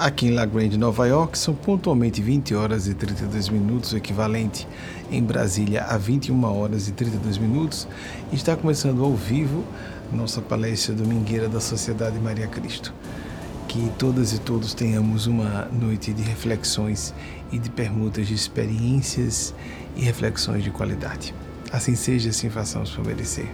Aqui em La Grande, Nova York, são pontualmente 20 horas e 32 minutos, o equivalente em Brasília a 21 horas e 32 minutos. Está começando ao vivo nossa palestra domingueira da Sociedade Maria Cristo. Que todas e todos tenhamos uma noite de reflexões e de permutas de experiências e reflexões de qualidade. Assim seja, assim façamos por merecer.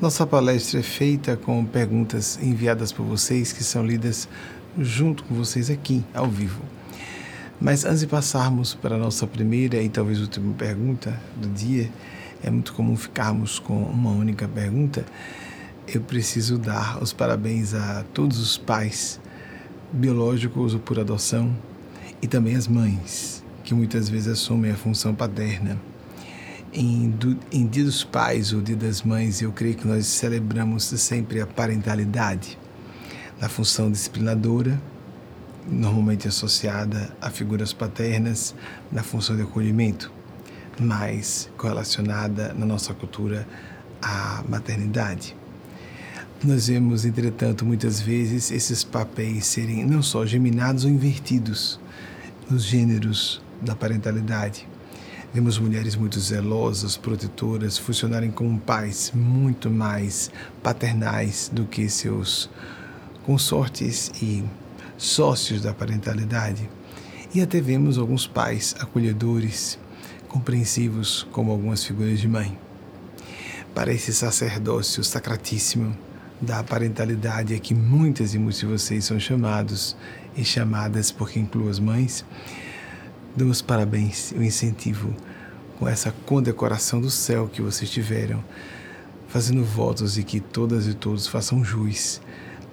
Nossa palestra é feita com perguntas enviadas por vocês que são lidas junto com vocês aqui, ao vivo. Mas antes de passarmos para a nossa primeira e talvez última pergunta do dia, é muito comum ficarmos com uma única pergunta. Eu preciso dar os parabéns a todos os pais biológicos ou por adoção e também as mães, que muitas vezes assumem a função paterna em, do, em Dia dos Pais ou Dia das Mães, eu creio que nós celebramos sempre a parentalidade, na função disciplinadora, normalmente associada a figuras paternas, na função de acolhimento, mas correlacionada na nossa cultura à maternidade. Nós vemos, entretanto, muitas vezes esses papéis serem não só geminados ou invertidos nos gêneros da parentalidade Vemos mulheres muito zelosas, protetoras, funcionarem como pais muito mais paternais do que seus consortes e sócios da parentalidade. E até vemos alguns pais acolhedores, compreensivos, como algumas figuras de mãe. Para esse sacerdócio sacratíssimo da parentalidade a que muitas e muitos de vocês são chamados e chamadas, porque incluo as mães, Damos parabéns e um incentivo com essa condecoração do céu que vocês tiveram, fazendo votos de que todas e todos façam jus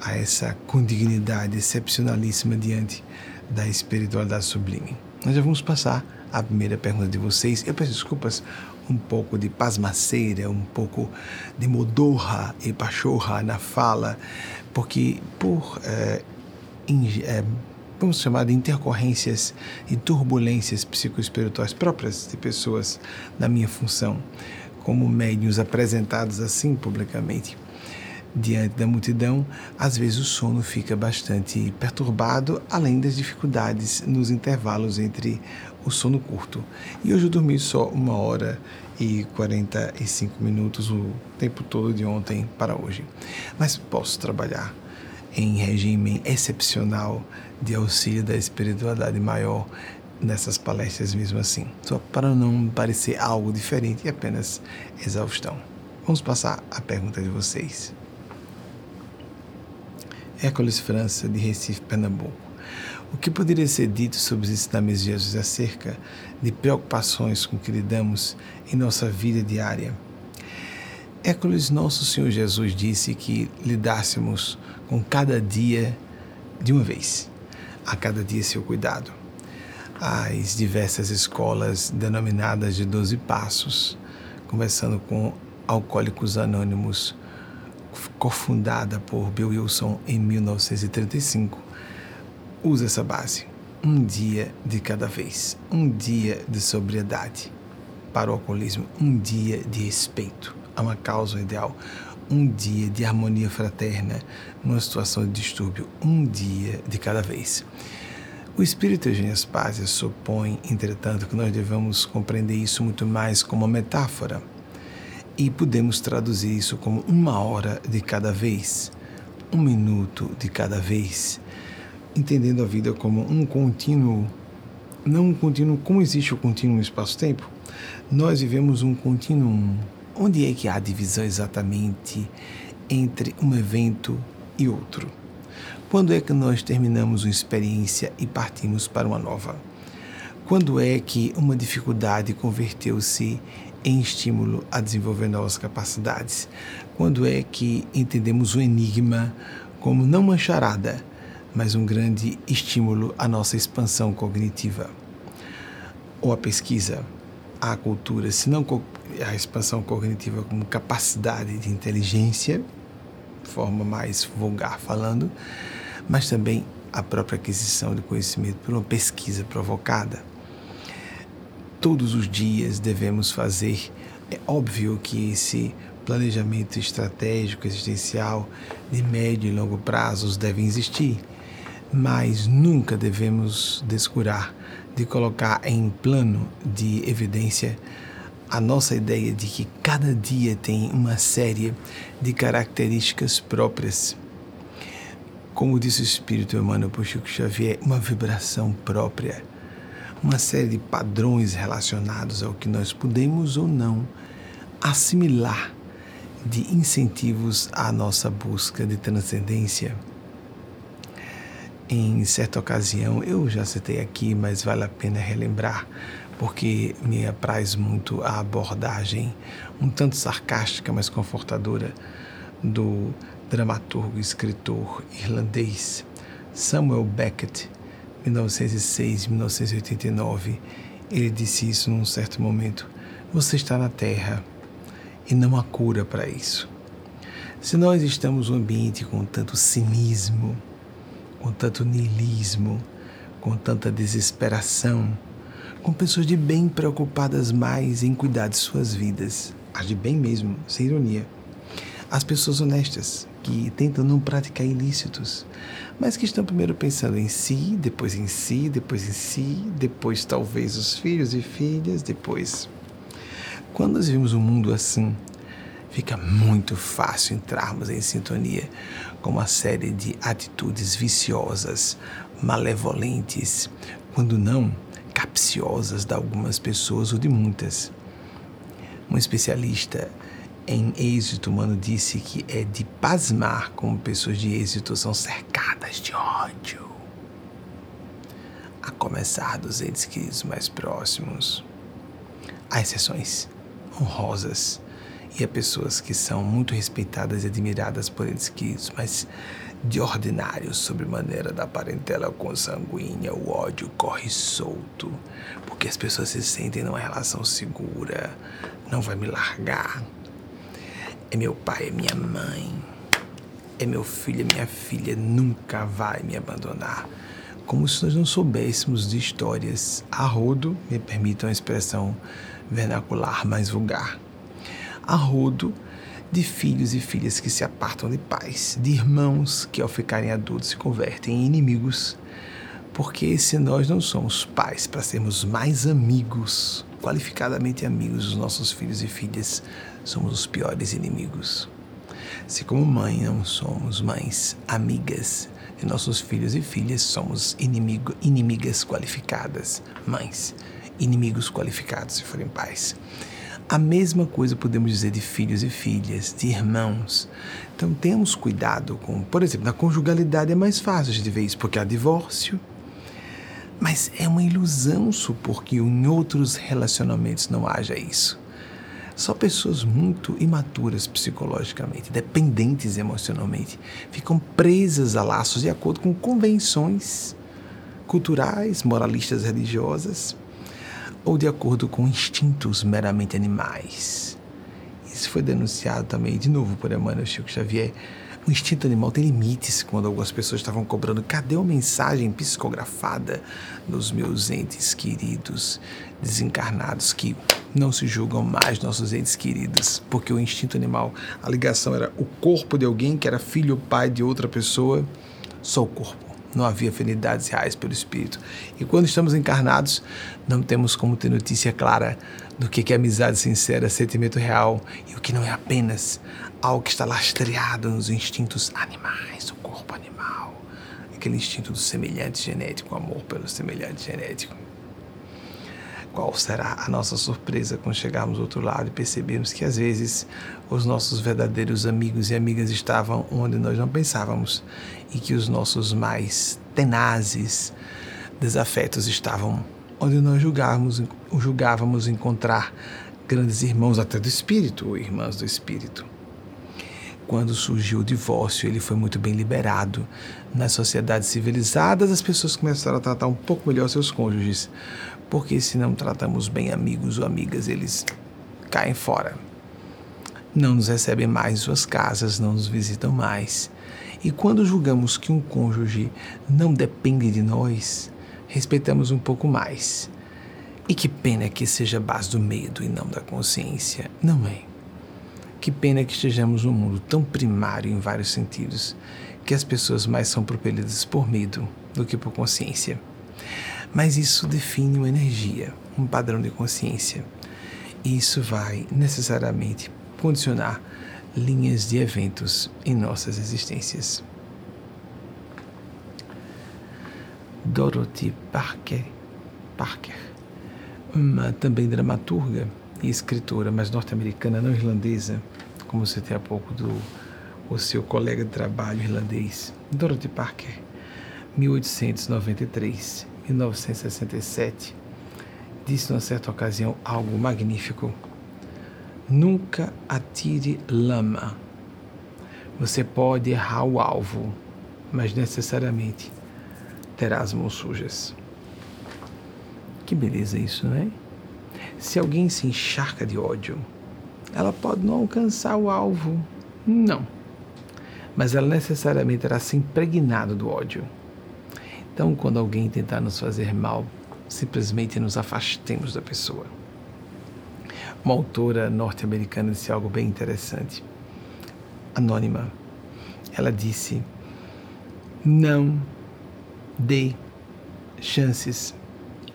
a essa condignidade excepcionalíssima diante da espiritualidade sublime. Nós já vamos passar a primeira pergunta de vocês. Eu peço desculpas, um pouco de pasmaceira, um pouco de modorra e pachorra na fala, porque por é, vamos chamar de intercorrências e turbulências psicoespirituais próprias de pessoas na minha função, como médios apresentados assim publicamente. Diante da multidão, às vezes o sono fica bastante perturbado, além das dificuldades nos intervalos entre o sono curto. E hoje eu dormi só uma hora e 45 minutos, o tempo todo de ontem para hoje. Mas posso trabalhar em regime excepcional de auxílio da espiritualidade maior nessas palestras mesmo assim, só para não parecer algo diferente e apenas exaustão. Vamos passar a pergunta de vocês. Hércules França, de Recife, Pernambuco. O que poderia ser dito sobre os ensinamentos de Jesus acerca de preocupações com que lidamos em nossa vida diária? Hércules, nosso Senhor Jesus disse que lidássemos com cada dia de uma vez, a cada dia seu cuidado. As diversas escolas denominadas de Doze Passos, conversando com Alcoólicos Anônimos, cofundada por Bill Wilson em 1935, usa essa base. Um dia de cada vez, um dia de sobriedade para o alcoolismo, um dia de respeito a uma causa ideal, um dia de harmonia fraterna numa situação de distúrbio, um dia de cada vez. O espírito Eugênio Aspásia supõe, entretanto, que nós devemos compreender isso muito mais como uma metáfora. E podemos traduzir isso como uma hora de cada vez, um minuto de cada vez, entendendo a vida como um contínuo, não um contínuo, como existe o contínuo espaço-tempo, nós vivemos um contínuo. Onde é que há divisão exatamente entre um evento e outro? Quando é que nós terminamos uma experiência e partimos para uma nova? Quando é que uma dificuldade converteu-se em estímulo a desenvolver novas capacidades? Quando é que entendemos o enigma como não uma charada, mas um grande estímulo à nossa expansão cognitiva? Ou a pesquisa? a cultura, se não a expansão cognitiva como capacidade de inteligência, forma mais vulgar falando, mas também a própria aquisição de conhecimento por uma pesquisa provocada. Todos os dias devemos fazer, é óbvio que esse planejamento estratégico, existencial, de médio e longo prazos devem existir, mas nunca devemos descurar de colocar em plano de evidência a nossa ideia de que cada dia tem uma série de características próprias. Como disse o Espírito Emmanuel por Chico Xavier, uma vibração própria, uma série de padrões relacionados ao que nós podemos ou não assimilar de incentivos à nossa busca de transcendência. Em certa ocasião, eu já citei aqui, mas vale a pena relembrar, porque me apraz muito a abordagem um tanto sarcástica, mas confortadora do dramaturgo e escritor irlandês Samuel Beckett, 1906-1989. Ele disse isso num certo momento: Você está na Terra e não há cura para isso. Se nós estamos num ambiente com tanto cinismo, com tanto niilismo, com tanta desesperação, com pessoas de bem preocupadas mais em cuidar de suas vidas, as de bem mesmo, sem ironia, as pessoas honestas que tentam não praticar ilícitos, mas que estão primeiro pensando em si, depois em si, depois em si, depois talvez os filhos e filhas, depois. Quando nós vivemos um mundo assim, fica muito fácil entrarmos em sintonia com uma série de atitudes viciosas, malevolentes, quando não capciosas de algumas pessoas ou de muitas. Um especialista em êxito humano disse que é de pasmar como pessoas de êxito são cercadas de ódio. A começar dos entes queridos mais próximos. Há exceções honrosas e há pessoas que são muito respeitadas e admiradas por eles queridos, mas de ordinário, sobre maneira da parentela consanguínea, o ódio corre solto, porque as pessoas se sentem numa relação segura, não vai me largar. É meu pai, é minha mãe, é meu filho, é minha filha, nunca vai me abandonar. Como se nós não soubéssemos de histórias a rodo, me permitam a expressão vernacular mais vulgar. A rodo de filhos e filhas que se apartam de pais, de irmãos que ao ficarem adultos se convertem em inimigos. Porque se nós não somos pais para sermos mais amigos, qualificadamente amigos dos nossos filhos e filhas, somos os piores inimigos. Se como mãe não somos mães amigas de nossos filhos e filhas, somos inimigo, inimigas qualificadas, mães inimigos qualificados, se forem pais. A mesma coisa podemos dizer de filhos e filhas, de irmãos. Então temos cuidado com, por exemplo, na conjugalidade é mais fácil de ver isso, porque há divórcio. Mas é uma ilusão supor que em outros relacionamentos não haja isso. Só pessoas muito imaturas psicologicamente, dependentes emocionalmente, ficam presas a laços de acordo com convenções culturais, moralistas religiosas ou de acordo com instintos meramente animais. Isso foi denunciado também, de novo, por Emmanuel Chico Xavier. O instinto animal tem limites quando algumas pessoas estavam cobrando cadê a mensagem psicografada dos meus entes queridos desencarnados que não se julgam mais nossos entes queridos, porque o instinto animal, a ligação era o corpo de alguém que era filho ou pai de outra pessoa, só o corpo não havia afinidades reais pelo Espírito. E quando estamos encarnados, não temos como ter notícia clara do que é amizade sincera, sentimento real e o que não é apenas algo que está lastreado nos instintos animais, o corpo animal, aquele instinto do semelhante genético, o amor pelo semelhante genético. Qual será a nossa surpresa quando chegarmos ao outro lado e percebermos que às vezes os nossos verdadeiros amigos e amigas estavam onde nós não pensávamos e que os nossos mais tenazes desafetos estavam onde nós julgávamos, julgávamos encontrar grandes irmãos até do espírito ou irmãs do espírito. quando surgiu o divórcio, ele foi muito bem liberado. Nas sociedades civilizadas, as pessoas começaram a tratar um pouco melhor seus cônjuges, porque se não tratamos bem amigos ou amigas, eles caem fora. Não nos recebem mais em suas casas, não nos visitam mais. E quando julgamos que um cônjuge não depende de nós, respeitamos um pouco mais. E que pena que seja a base do medo e não da consciência, não é? Que pena que estejamos num mundo tão primário em vários sentidos, que as pessoas mais são propelidas por medo do que por consciência. Mas isso define uma energia, um padrão de consciência. E isso vai necessariamente condicionar linhas de eventos em nossas existências. Dorothy Parker, Parker, uma também dramaturga e escritora, mas norte-americana, não irlandesa, como você tem há pouco do o seu colega de trabalho irlandês, Dorothy Parker, 1893 1967, disse numa certa ocasião algo magnífico. Nunca atire lama. Você pode errar o alvo, mas necessariamente terá as mãos sujas. Que beleza isso, não é? Se alguém se encharca de ódio, ela pode não alcançar o alvo. Não. Mas ela necessariamente terá se impregnado do ódio. Então, quando alguém tentar nos fazer mal, simplesmente nos afastemos da pessoa. Uma autora norte-americana disse algo bem interessante. Anônima. Ela disse: Não dê chances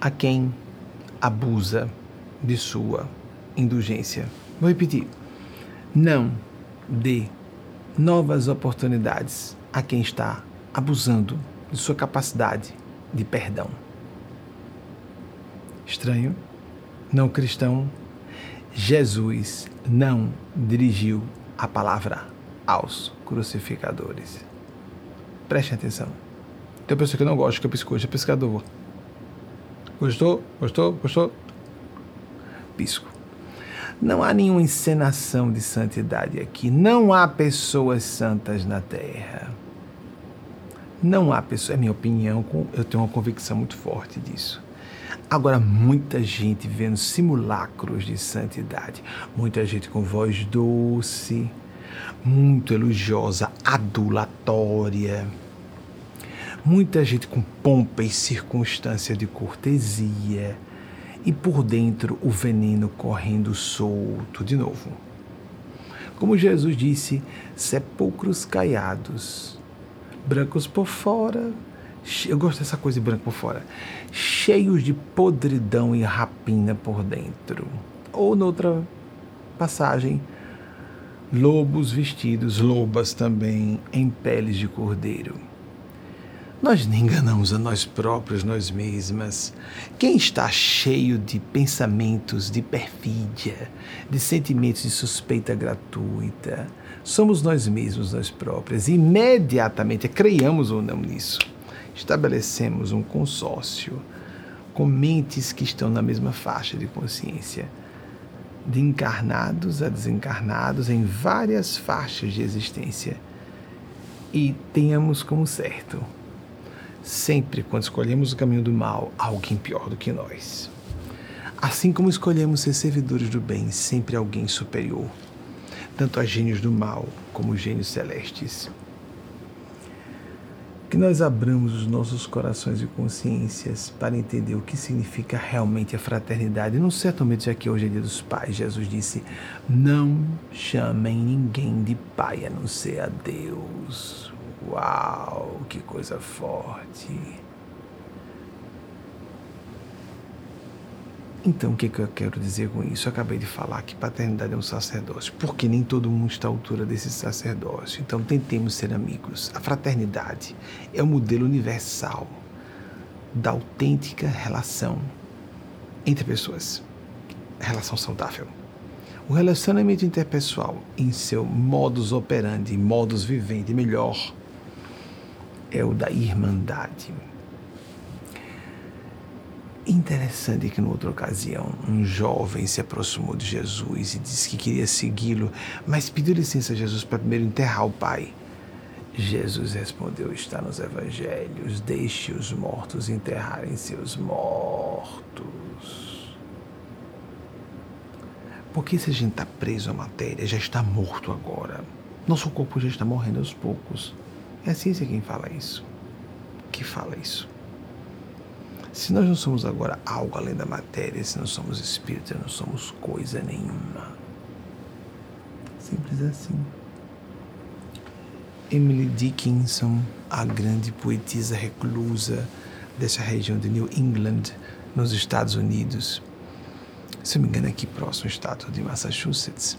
a quem abusa de sua indulgência. Vou repetir. Não dê novas oportunidades a quem está abusando de sua capacidade de perdão. Estranho? Não cristão? Jesus não dirigiu a palavra aos crucificadores. Preste atenção. Tem pessoa que não gosta que eu pisco, hoje é pescador. Gostou? Gostou? Gostou? Pisco. Não há nenhuma encenação de santidade aqui. Não há pessoas santas na terra. Não há pessoas, é minha opinião, eu tenho uma convicção muito forte disso. Agora, muita gente vendo simulacros de santidade, muita gente com voz doce, muito elogiosa, adulatória, muita gente com pompa e circunstância de cortesia, e por dentro o veneno correndo solto de novo. Como Jesus disse, sepulcros caiados, brancos por fora, eu gosto dessa coisa de branco por fora, cheios de podridão e rapina por dentro. Ou noutra passagem, lobos vestidos, lobas também, em peles de cordeiro. Nós nem enganamos a nós próprios, nós mesmas. Quem está cheio de pensamentos de perfídia, de sentimentos de suspeita gratuita, somos nós mesmos, nós próprias. Imediatamente, creiamos ou não nisso estabelecemos um consórcio com mentes que estão na mesma faixa de consciência, de encarnados a desencarnados em várias faixas de existência. E tenhamos como certo, sempre quando escolhemos o caminho do mal, alguém pior do que nós. Assim como escolhemos ser servidores do bem, sempre alguém superior, tanto a gênios do mal como gênios celestes que nós abramos os nossos corações e consciências para entender o que significa realmente a fraternidade. Num certo momento, já que hoje é dia dos pais, Jesus disse: Não chamem ninguém de pai a não ser a Deus. Uau, que coisa forte! Então, o que, que eu quero dizer com isso? Eu acabei de falar que paternidade é um sacerdócio, porque nem todo mundo está à altura desse sacerdócio. Então, tentemos ser amigos. A fraternidade é o modelo universal da autêntica relação entre pessoas. Relação saudável. O relacionamento interpessoal, em seu modus operandi, modus vivendi melhor, é o da irmandade. Em Interessante que, numa outra ocasião, um jovem se aproximou de Jesus e disse que queria segui-lo, mas pediu licença a Jesus para primeiro enterrar o pai. Jesus respondeu: Está nos evangelhos, deixe os mortos enterrarem seus mortos. Porque se a gente está preso à matéria, já está morto agora. Nosso corpo já está morrendo aos poucos. É a ciência quem fala isso. Que fala isso. Se nós não somos agora algo além da matéria, se não somos espírito, não somos coisa nenhuma. Simples assim. Emily Dickinson, a grande poetisa reclusa dessa região de New England, nos Estados Unidos, se não me engano, aqui próximo ao estado de Massachusetts,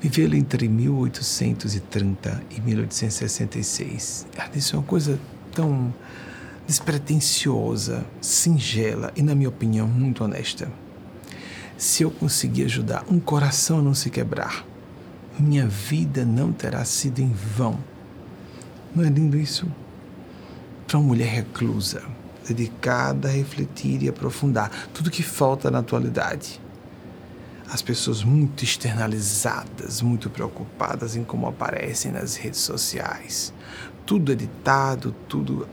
viveu entre 1830 e 1866. Ela disse uma coisa tão despretensiosa, singela e, na minha opinião, muito honesta. Se eu conseguir ajudar um coração a não se quebrar, minha vida não terá sido em vão. Não é lindo isso? Para uma mulher reclusa, dedicada a refletir e aprofundar tudo que falta na atualidade. As pessoas muito externalizadas, muito preocupadas em como aparecem nas redes sociais. Tudo editado, tudo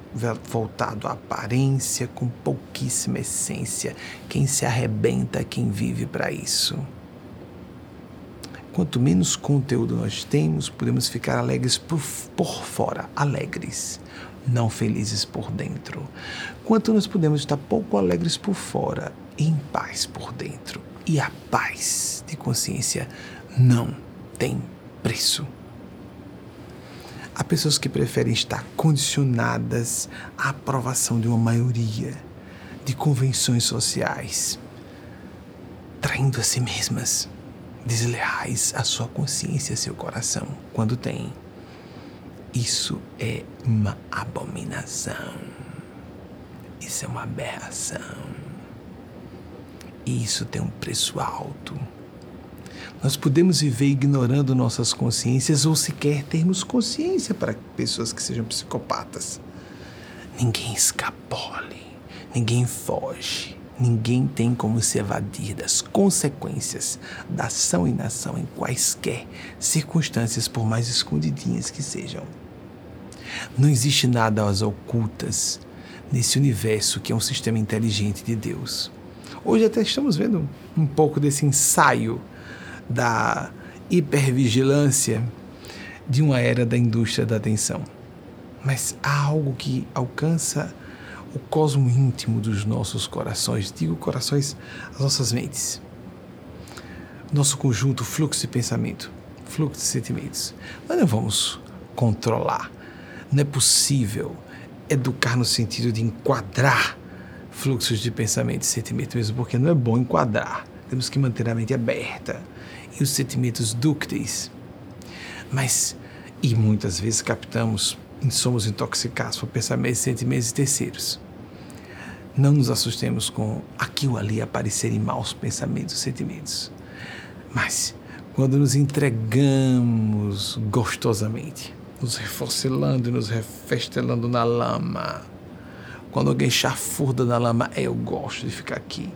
voltado à aparência, com pouquíssima essência. Quem se arrebenta é quem vive para isso. Quanto menos conteúdo nós temos, podemos ficar alegres por, por fora, alegres, não felizes por dentro. Quanto nós podemos estar pouco alegres por fora em paz por dentro. E a paz de consciência não tem preço. Há pessoas que preferem estar condicionadas à aprovação de uma maioria, de convenções sociais, traindo a si mesmas desleais à sua consciência, seu coração, quando tem. Isso é uma abominação. Isso é uma aberração. E isso tem um preço alto. Nós podemos viver ignorando nossas consciências ou sequer termos consciência para pessoas que sejam psicopatas. Ninguém escapole, ninguém foge Ninguém tem como se evadir das consequências da ação e inação em quaisquer circunstâncias, por mais escondidinhas que sejam. Não existe nada às ocultas nesse universo que é um sistema inteligente de Deus. Hoje até estamos vendo um pouco desse ensaio da hipervigilância de uma era da indústria da atenção. Mas há algo que alcança o cosmo íntimo dos nossos corações, digo corações, as nossas mentes, nosso conjunto, fluxo de pensamento, fluxo de sentimentos. Nós não vamos controlar. Não é possível educar no sentido de enquadrar fluxos de pensamento e sentimento, mesmo porque não é bom enquadrar. Temos que manter a mente aberta e os sentimentos dúcteis. Mas, e muitas vezes captamos somos intoxicados por pensamentos, sentimentos de terceiros. Não nos assustemos com aqui ou ali aparecerem maus pensamentos, sentimentos. Mas quando nos entregamos gostosamente, nos reforcelando e nos refestelando na lama, quando alguém chafurda na lama, é, eu gosto de ficar aqui,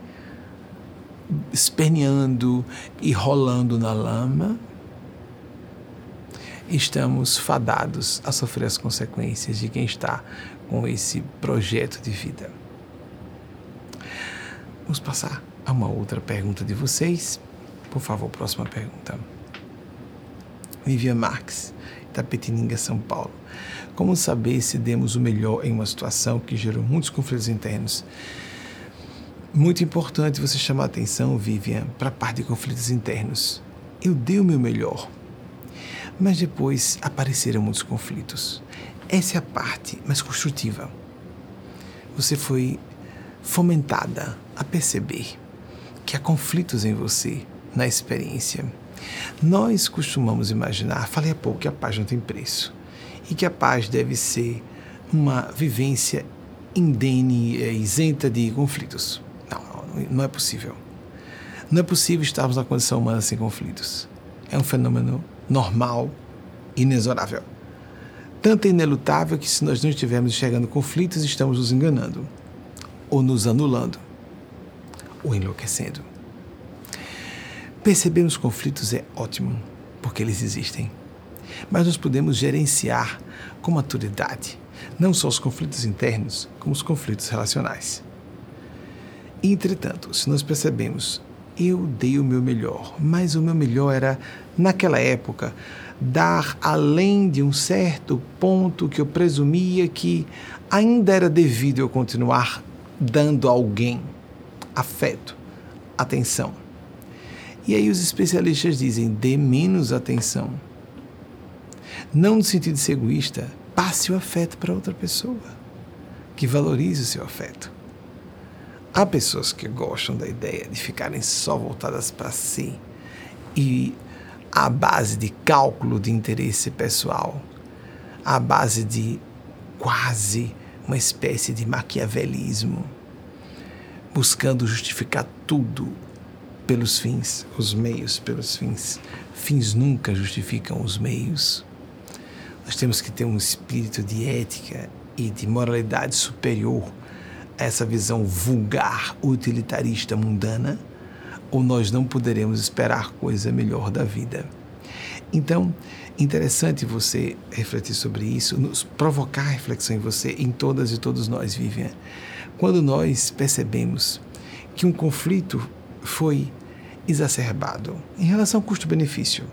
esperneando e rolando na lama, estamos fadados a sofrer as consequências de quem está com esse projeto de vida. Vamos passar a uma outra pergunta de vocês. Por favor, próxima pergunta. Vivian Marques, Itapetininga, São Paulo. Como saber se demos o melhor em uma situação que gerou muitos conflitos internos? Muito importante você chamar a atenção, Vivian, para a parte de conflitos internos. Eu dei o meu melhor, mas depois apareceram muitos conflitos. Essa é a parte mais construtiva. Você foi fomentada a perceber que há conflitos em você, na experiência. Nós costumamos imaginar, falei há pouco, que a paz não tem preço e que a paz deve ser uma vivência indene, é, isenta de conflitos. Não, é possível. Não é possível estarmos na condição humana sem conflitos. É um fenômeno normal, inexorável. Tanto é inelutável que, se nós não estivermos enxergando conflitos, estamos nos enganando ou nos anulando. ou enlouquecendo. Perceber os conflitos é ótimo, porque eles existem. Mas nós podemos gerenciar com maturidade não só os conflitos internos, como os conflitos relacionais. Entretanto, se nós percebemos, eu dei o meu melhor, mas o meu melhor era, naquela época, dar além de um certo ponto que eu presumia que ainda era devido eu continuar dando a alguém afeto, atenção. E aí os especialistas dizem: dê menos atenção. Não no sentido de ser egoísta, passe o afeto para outra pessoa, que valorize o seu afeto. Há pessoas que gostam da ideia de ficarem só voltadas para si e à base de cálculo de interesse pessoal, à base de quase uma espécie de maquiavelismo, buscando justificar tudo pelos fins, os meios pelos fins. Fins nunca justificam os meios. Nós temos que ter um espírito de ética e de moralidade superior essa visão vulgar, utilitarista, mundana ou nós não poderemos esperar coisa melhor da vida. Então, interessante você refletir sobre isso, nos provocar reflexão em você, em todas e todos nós, Vivian. Quando nós percebemos que um conflito foi exacerbado em relação ao custo-benefício,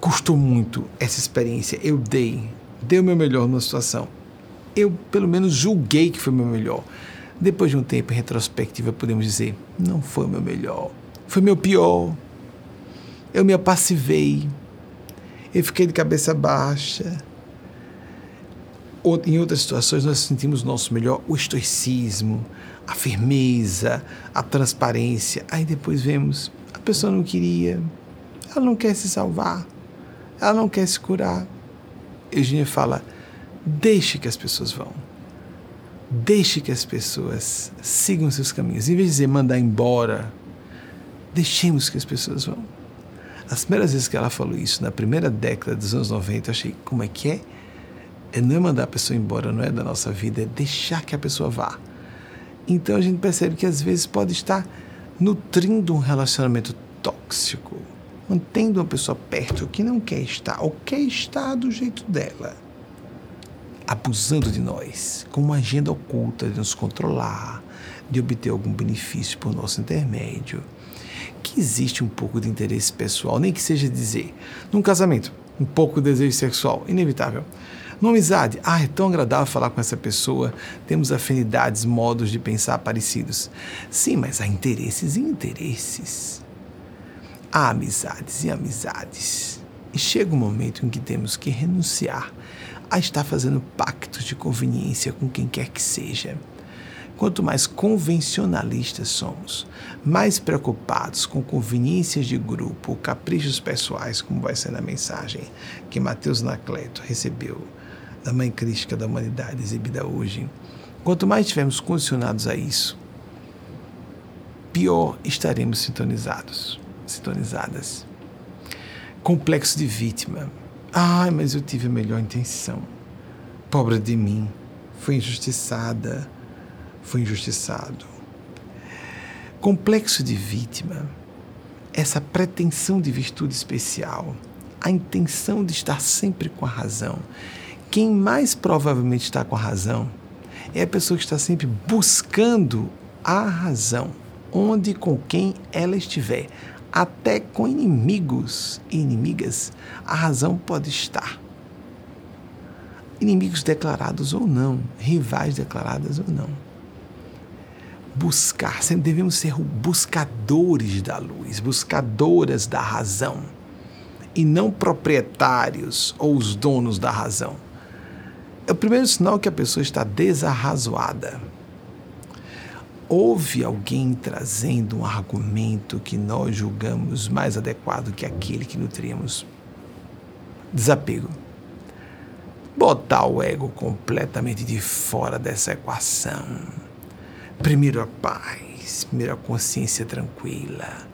custou muito essa experiência, eu dei, dei o meu melhor numa situação. Eu, pelo menos, julguei que foi o meu melhor. Depois de um tempo em retrospectiva, podemos dizer: não foi o meu melhor, foi meu pior. Eu me apassivei, eu fiquei de cabeça baixa. Em outras situações, nós sentimos nosso melhor o estoicismo, a firmeza, a transparência. Aí depois vemos: a pessoa não queria, ela não quer se salvar, ela não quer se curar. Eugênia fala: deixe que as pessoas vão Deixe que as pessoas sigam seus caminhos. Em vez de dizer mandar embora, deixemos que as pessoas vão. As primeiras vezes que ela falou isso, na primeira década dos anos 90, eu achei, como é que é? é? Não é mandar a pessoa embora, não é da nossa vida, é deixar que a pessoa vá. Então a gente percebe que às vezes pode estar nutrindo um relacionamento tóxico, mantendo uma pessoa perto que não quer estar, ou quer estar do jeito dela abusando de nós, com uma agenda oculta de nos controlar, de obter algum benefício por nosso intermédio, que existe um pouco de interesse pessoal, nem que seja dizer, num casamento, um pouco de desejo sexual, inevitável. Numa amizade, ah, é tão agradável falar com essa pessoa, temos afinidades, modos de pensar parecidos. Sim, mas há interesses e interesses. Há amizades e amizades. E chega um momento em que temos que renunciar a estar fazendo pactos de conveniência com quem quer que seja. Quanto mais convencionalistas somos, mais preocupados com conveniências de grupo, caprichos pessoais, como vai ser na mensagem que Mateus Nacleto recebeu da Mãe Crística da Humanidade exibida hoje, quanto mais estivermos condicionados a isso, pior estaremos sintonizados, sintonizadas. Complexo de vítima Ai, mas eu tive a melhor intenção. Pobre de mim, fui injustiçada, fui injustiçado. Complexo de vítima, essa pretensão de virtude especial, a intenção de estar sempre com a razão. Quem mais provavelmente está com a razão é a pessoa que está sempre buscando a razão, onde e com quem ela estiver até com inimigos e inimigas, a razão pode estar. Inimigos declarados ou não, rivais declarados ou não. Buscar, sempre devemos ser buscadores da luz, buscadoras da razão, e não proprietários ou os donos da razão. É o primeiro sinal que a pessoa está desarrazoada houve alguém trazendo um argumento que nós julgamos mais adequado que aquele que nutríamos. Desapego. Botar o ego completamente de fora dessa equação. Primeiro a paz, primeiro a consciência tranquila.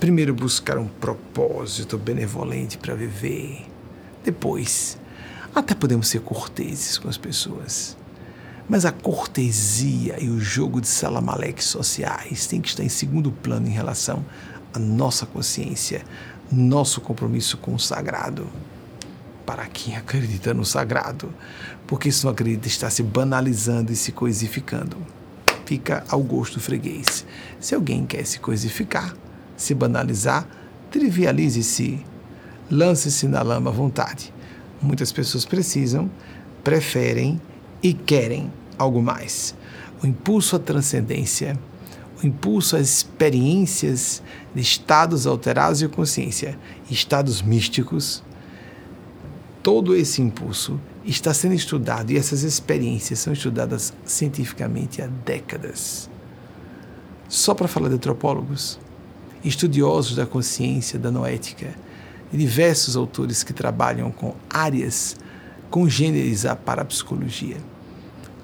Primeiro buscar um propósito benevolente para viver. Depois, até podemos ser corteses com as pessoas Mas a cortesia e o jogo de salamaleques sociais tem que estar em segundo plano em relação à nossa consciência, nosso compromisso com o sagrado. Para quem acredita no sagrado, porque se não acredita está se banalizando e se coisificando. Fica ao gosto freguês. Se alguém quer se coisificar, se banalizar, trivialize-se, lance-se na lama à vontade. Muitas pessoas precisam, preferem e querem algo mais. O impulso à transcendência, o impulso às experiências de estados alterados de consciência, estados místicos, todo esse impulso está sendo estudado e essas experiências são estudadas cientificamente há décadas. Só para falar de antropólogos, estudiosos da consciência, da noética, diversos autores que trabalham com áreas congêneres à parapsicologia,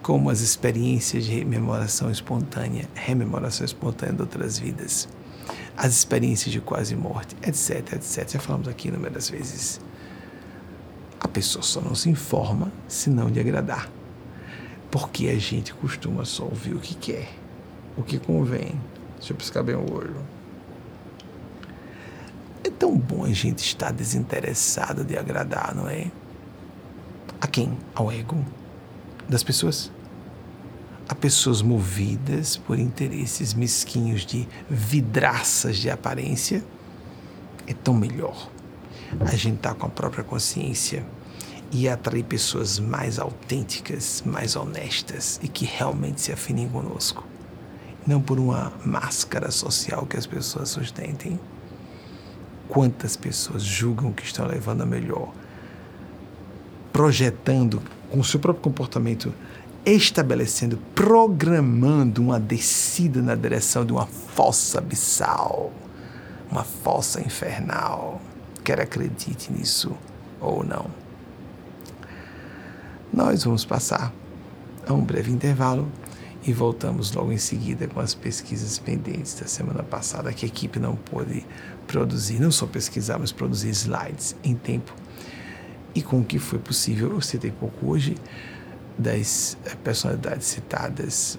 como as experiências de rememoração espontânea, rememoração espontânea de outras vidas, as experiências de quase morte, etc, etc. Já falamos aqui inúmeras vezes. A pessoa só não se informa se não lhe agradar. Porque a gente costuma só ouvir o que quer, o que convém. Deixa eu piscar bem o olho. É tão bom a gente estar desinteressado de agradar, não é? A quem? Ao ego das pessoas. A pessoas movidas por interesses mesquinhos de vidraças de aparência. É tão melhor a gente estar tá com a própria consciência e atrair pessoas mais autênticas, mais honestas e que realmente se afinem conosco. Não por uma máscara social que as pessoas sustentem. Quantas pessoas julgam que estão levando a melhor, projetando com o seu próprio comportamento, estabelecendo, programando uma descida na direção de uma fossa abissal, uma fossa infernal. Quer acredite nisso ou não. Nós vamos passar a um breve intervalo e voltamos logo em seguida com as pesquisas pendentes da semana passada que a equipe não pôde produzir, não só pesquisar, mas produzir slides em tempo. E com o que foi possível, eu citei pouco hoje das eh, personalidades citadas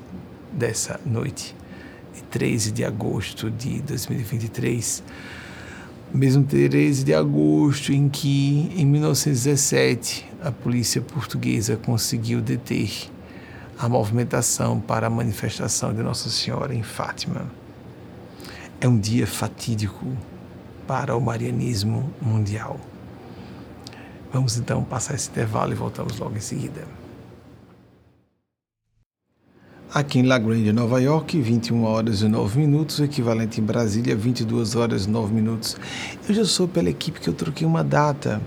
dessa noite, de 13 de agosto de 2023, mesmo 13 de agosto em que, em 1917, a polícia portuguesa conseguiu deter a movimentação para a manifestação de Nossa Senhora em Fátima. É um dia fatídico para o marianismo mundial. Vamos então passar esse intervalo e voltamos logo em seguida. Aqui em La Grande, Nova York, 21 horas e 9 minutos, equivalente em Brasília, 22 horas e 9 minutos. Eu já sou pela equipe que eu troquei uma data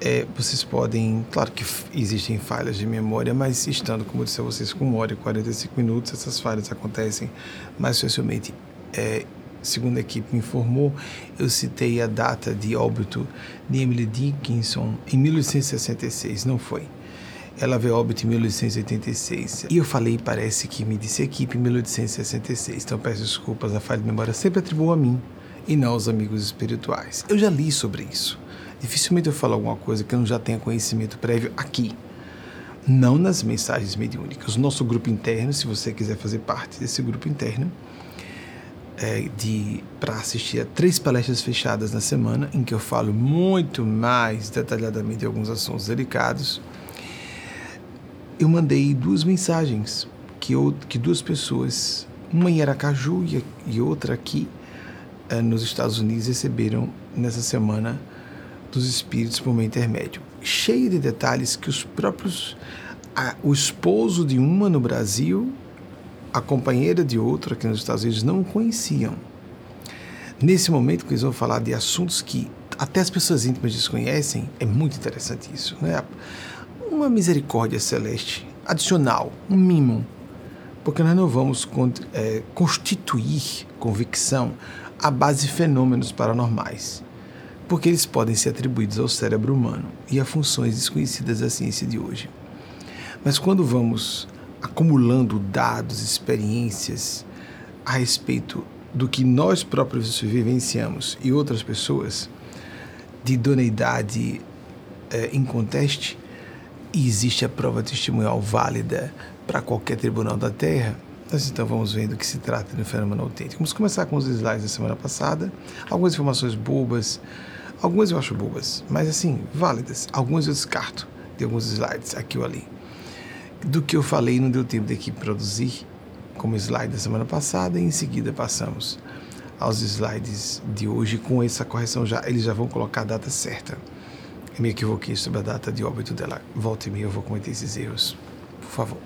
é, vocês podem, claro que existem falhas de memória, mas estando, como eu disse a vocês, com uma hora e 45 minutos, essas falhas acontecem mais facilmente. É, segundo a equipe me informou, eu citei a data de óbito de Emily Dickinson em 1866, não foi. Ela veio óbito em 1886. E eu falei, parece que me disse equipe em 1866. Então peço desculpas, a falha de memória sempre atribuo a mim e não aos amigos espirituais. Eu já li sobre isso. Dificilmente eu falo alguma coisa que eu não já tenha conhecimento prévio aqui. Não nas mensagens mediúnicas. O nosso grupo interno, se você quiser fazer parte desse grupo interno, é de para assistir a três palestras fechadas na semana, em que eu falo muito mais detalhadamente de alguns assuntos delicados. Eu mandei duas mensagens que, eu, que duas pessoas, uma em Aracaju e, e outra aqui é, nos Estados Unidos, receberam nessa semana dos espíritos por meio intermédio, cheio de detalhes que os próprios a, o esposo de uma no Brasil, a companheira de outra aqui nos Estados Unidos não conheciam. Nesse momento que eles vão falar de assuntos que até as pessoas íntimas desconhecem, é muito interessante isso, né? Uma misericórdia celeste adicional, um mimo, porque nós não vamos é, constituir convicção à base de fenômenos paranormais porque eles podem ser atribuídos ao cérebro humano e a funções desconhecidas da ciência de hoje. Mas quando vamos acumulando dados, experiências a respeito do que nós próprios vivenciamos e outras pessoas, de idoneidade é, inconteste, e existe a prova testemunhal válida para qualquer tribunal da Terra, nós então vamos vendo o que se trata de um fenômeno autêntico. Vamos começar com os slides da semana passada, algumas informações bobas, algumas eu acho bobas, mas assim, válidas. Algumas eu descarto de alguns slides aqui ou ali. Do que eu falei não deu tempo de aqui produzir como slide da semana passada e em seguida passamos aos slides de hoje com essa correção já, eles já vão colocar a data certa. Eu me equivoquei sobre a data de óbito dela. Volta e meia eu vou cometer esses erros. Por favor.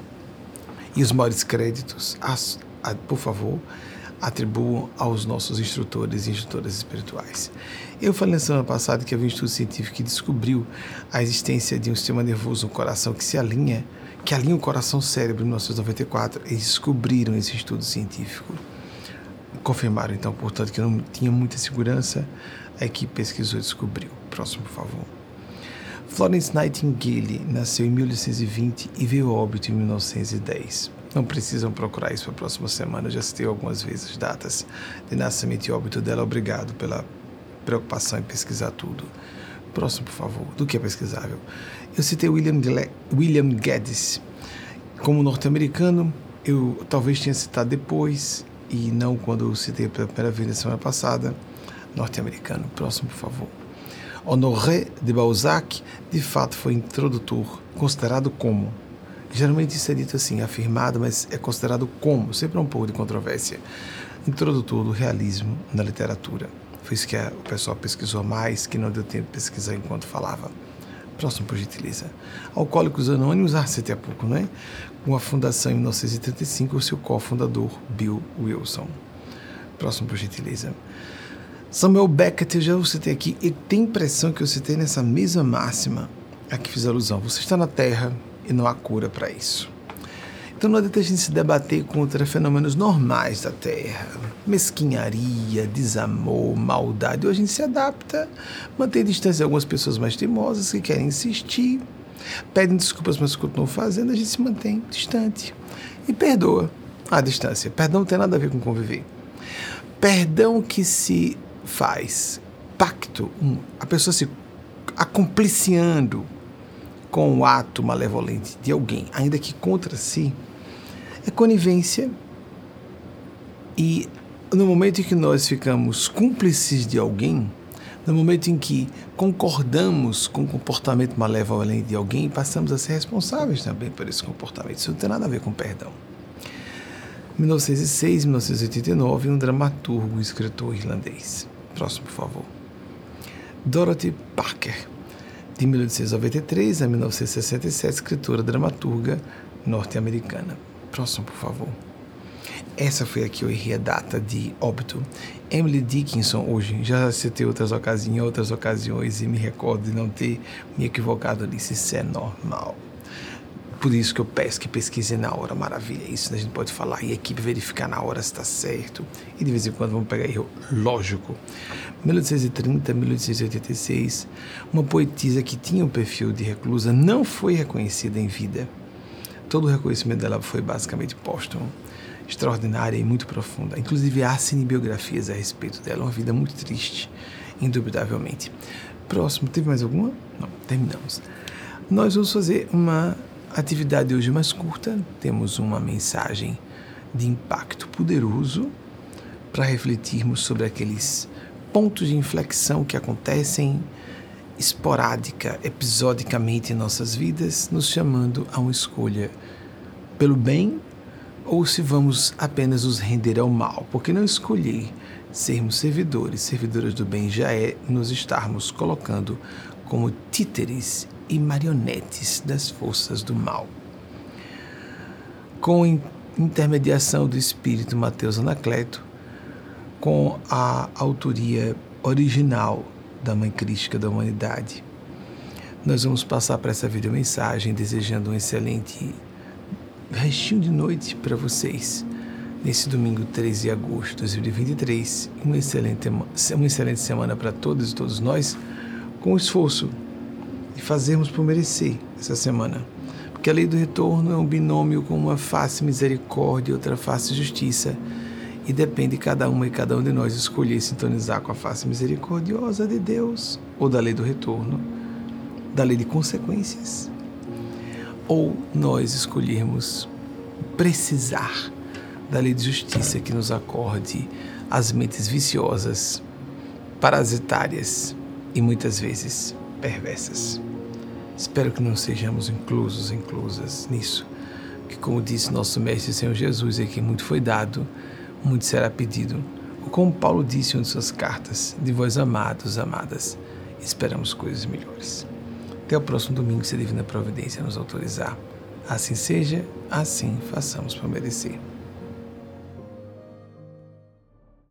E os maiores créditos, as, a, por favor, atribuam aos nossos instrutores e instrutoras espirituais. Eu falei na semana passada que havia um estudo científico que descobriu a existência de um sistema nervoso no coração que se alinha, que alinha o coração-cérebro em 1994. Eles descobriram esse estudo científico. Confirmaram, então, portanto, que não tinha muita segurança. A equipe pesquisou e descobriu. Próximo, por favor. Florence Nightingale nasceu em 1820 e veio a óbito em 1910. Não precisam procurar isso para a próxima semana, eu já citei algumas vezes datas de nascimento e óbito dela. Obrigado pela preocupação em pesquisar tudo. Próximo, por favor, do que é pesquisável. Eu citei William, William Geddes. Como norte-americano, eu talvez tenha citado depois e não quando eu citei pela primeira vez na semana passada. Norte-americano. Próximo, por favor. Honoré de Balzac, de fato, foi introdutor, considerado como. Geralmente isso é dito assim, afirmado, mas é considerado como, sempre é um pouco de controvérsia. Introdutor do realismo na literatura. Foi isso que a, o pessoal pesquisou mais, que não deu tempo de pesquisar enquanto falava. Próximo, por gentileza. Alcoólicos Anônimos, ah, há pouco, não é? Com a fundação em 1935, o seu cofundador, Bill Wilson. Próximo, por gentileza. Samuel Beckett, eu já citei aqui, e tem impressão que eu citei nessa mesma máxima a que fiz alusão. Você está na Terra e não há cura para isso. Então não adianta a gente se debater contra fenômenos normais da Terra. Mesquinharia, desamor, maldade. Ou a gente se adapta, mantém distância de algumas pessoas mais teimosas que querem insistir, pedem desculpas, mas continuam fazendo, a gente se mantém distante. E perdoa a distância. Perdão não tem nada a ver com conviver. Perdão que se faz pacto, um, a pessoa se acompliciando com o ato malevolente de alguém, ainda que contra si, é conivência. E no momento em que nós ficamos cúmplices de alguém, no momento em que concordamos com o comportamento malevolente de alguém, passamos a ser responsáveis também por esse comportamento. Isso não tem nada a ver com perdão. 1906, 1989, um dramaturgo e escritor irlandês. Próximo, por favor. Dorothy Parker, de 1893 a 1967, escritora dramaturga norte-americana. Próximo, por favor. Essa foi aqui eu errei a data de óbito. Emily Dickinson, hoje, já citei outras ocasiões, outras ocasiões e me recordo de não ter me equivocado ali, se isso é normal. Por isso que eu peço que pesquise na hora, maravilha. Isso a gente pode falar e a equipe verificar na hora se está certo. E de vez em quando vamos pegar erro lógico. 1830, 1886, uma poetisa que tinha um perfil de reclusa não foi reconhecida em vida. Todo o reconhecimento dela foi basicamente póstumo, extraordinária e muito profunda. Inclusive há cinebiografias a respeito dela, uma vida muito triste, indubitavelmente. Próximo, teve mais alguma? Não, terminamos. Nós vamos fazer uma atividade hoje mais curta, temos uma mensagem de impacto poderoso para refletirmos sobre aqueles pontos de inflexão que acontecem esporádica, episodicamente em nossas vidas, nos chamando a uma escolha pelo bem ou se vamos apenas nos render ao mal, porque não escolher sermos servidores, servidoras do bem já é nos estarmos colocando como títeres e marionetes das forças do mal. Com intermediação do espírito Mateus Anacleto, com a autoria original da Mãe Crística da Humanidade, nós vamos passar para essa videomensagem desejando um excelente restinho de noite para vocês nesse domingo 13 de agosto de 2023 uma excelente, uma excelente semana para todos e todos nós com esforço e fazermos por merecer essa semana. Porque a lei do retorno é um binômio com uma face misericórdia e outra face justiça. E depende de cada uma e cada um de nós escolher sintonizar com a face misericordiosa de Deus ou da lei do retorno, da lei de consequências. Ou nós escolhermos precisar da lei de justiça que nos acorde as mentes viciosas, parasitárias e muitas vezes perversas. Espero que não sejamos inclusos, inclusas nisso, que como disse nosso mestre Senhor Jesus, é que muito foi dado, muito será pedido. Ou como Paulo disse em uma de suas cartas, de vós amados, amadas, esperamos coisas melhores. Até o próximo domingo, se a Divina Providência nos autorizar. Assim seja, assim façamos para merecer.